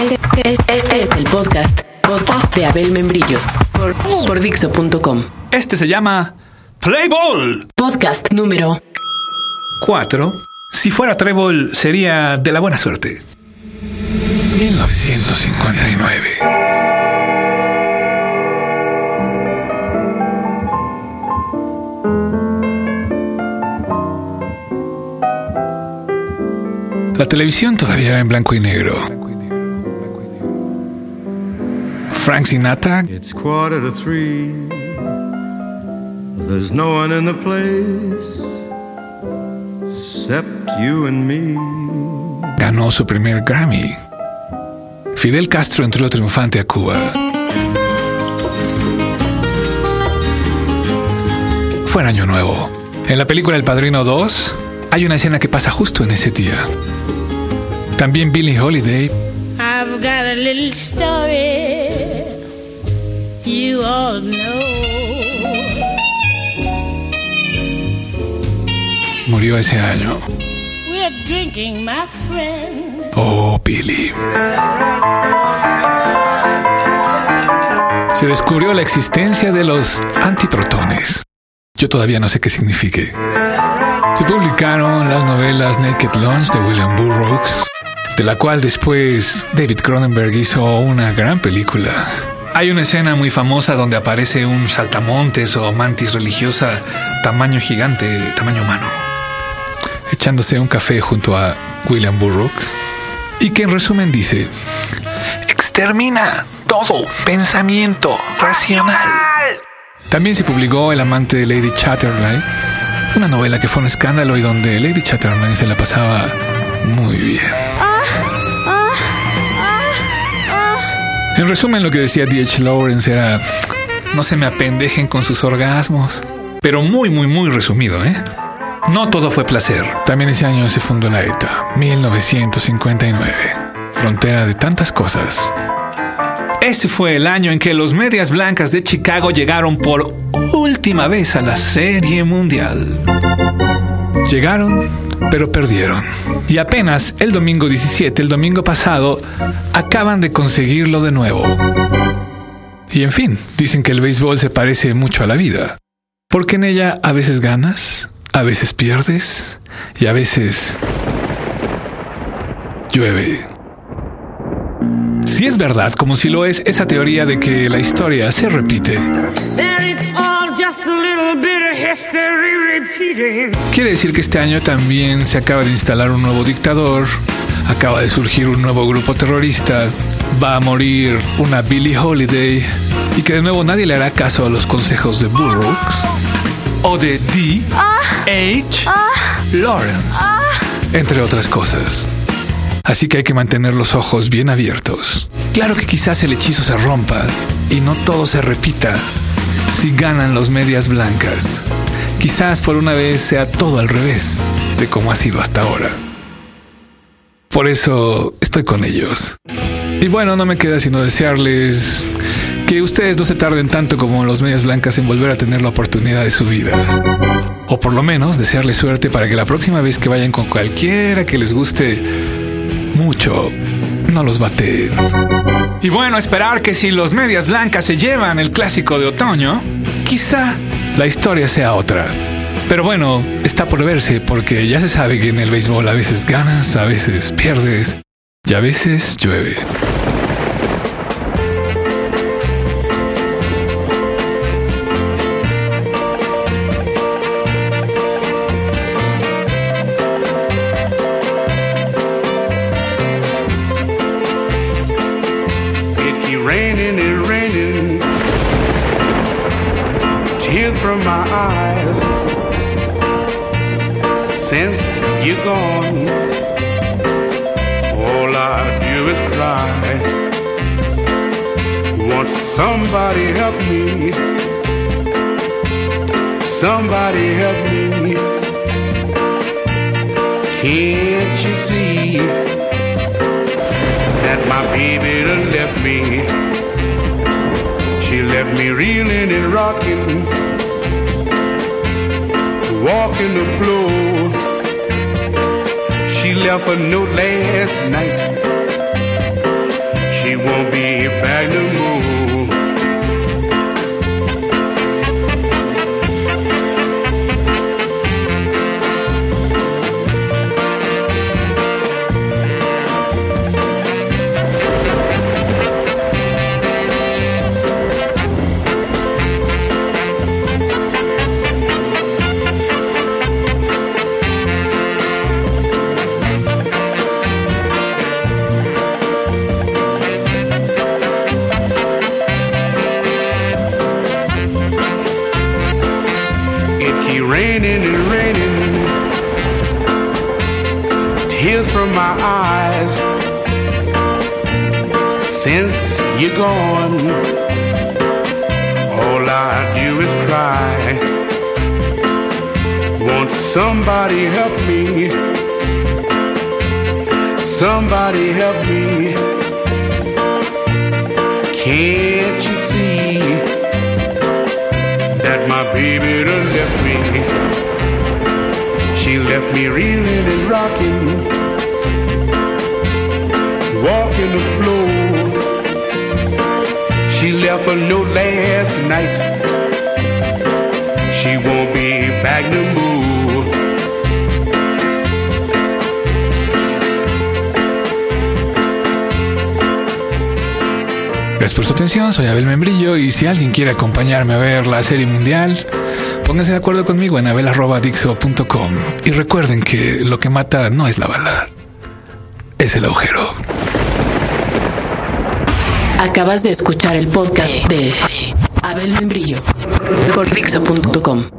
Este, este- este es el podcast, podcast de Abel Membrillo por, por Dixo.com. Este se llama Play Ball. Podcast número 4. Si fuera Trébol, sería de la buena suerte. 1959. La televisión todavía era en blanco y negro. Frank Sinatra It's quarter to three. There's no one in the place except you and me. ganó su primer Grammy. Fidel Castro entró triunfante a Cuba. Fue en Año Nuevo. En la película El Padrino 2 hay una escena que pasa justo en ese día. También Billie Holiday I've got a little story you all know. murió ese año. We're drinking, my friend. Oh, Billy. Se descubrió la existencia de los antiprotones. Yo todavía no sé qué signifique. Se publicaron las novelas Naked Lunch de William Burroughs, de la cual después David Cronenberg hizo una gran película. Hay una escena muy famosa donde aparece un saltamontes o mantis religiosa tamaño gigante, tamaño humano. echándose un café junto a William Burroughs, y que en resumen dice, Extermina todo pensamiento racional. También se publicó El amante de Lady Chatterley, una novela que fue un escándalo y donde Lady Chatterley se la pasaba muy bien. En resumen, lo que decía D.H. Lawrence era, No se me apendejen con sus orgasmos. Pero muy, muy, muy resumido, ¿eh? No todo fue placer. también ese año se fundó la ETA, 1959, frontera de tantas cosas. Ese fue el año en que los Medias Blancas de Chicago llegaron por última vez a la Serie Mundial. Llegaron, pero perdieron. Y apenas el domingo 17, el domingo pasado, acaban de conseguirlo de nuevo. Y en fin, dicen que el béisbol se parece mucho a la vida. Porque en ella a veces ganas, a veces pierdes y a veces llueve. Si es verdad, como si lo es, esa teoría de que la historia se repite, Then it's all just a little bit of history repeating. Quiere decir que este año también se acaba de instalar un nuevo dictador, acaba de surgir un nuevo grupo terrorista, va a morir una Billie Holiday y que de nuevo nadie le hará caso a los consejos de Burroughs o de D. H. Lawrence, entre otras cosas. Así que hay que mantener los ojos bien abiertos. Claro que quizás el hechizo se rompa y no todo se repita si ganan los medias blancas. Quizás por una vez sea todo al revés de como ha sido hasta ahora. Por eso estoy con ellos. Y bueno, no me queda sino desearles que ustedes no se tarden tanto como los medias blancas en volver a tener la oportunidad de su vida. O por lo menos desearles suerte para que la próxima vez que vayan con cualquiera que les guste mucho, no los baten. Y bueno, esperar que si los Medias Blancas se llevan el clásico de otoño, Quizá la historia sea otra. Pero bueno, está por verse porque ya se sabe que en el béisbol a veces ganas, a veces pierdes y a veces llueve. From my eyes. Since you're gone, all I do is cry. Won't somebody help me? Somebody help me. Can't you see? that my baby done left me. She left me reeling and rocking, walking the floor. She left a note last night raining and raining. Tears from my eyes. Since you're gone, all I do is cry. Won't somebody help me? Somebody help me. Can't me reeling and rocking, walking the floor. She left a note last night. She won't be back no more. Gracias por su atención, soy Abel Membrillo y si alguien quiere acompañarme a ver la serie mundial, pónganse de acuerdo conmigo en abel.dixo.com y recuerden que lo que mata no es la bala, es el agujero. Acabas de escuchar el podcast de Abel Membrillo por Dixo.com.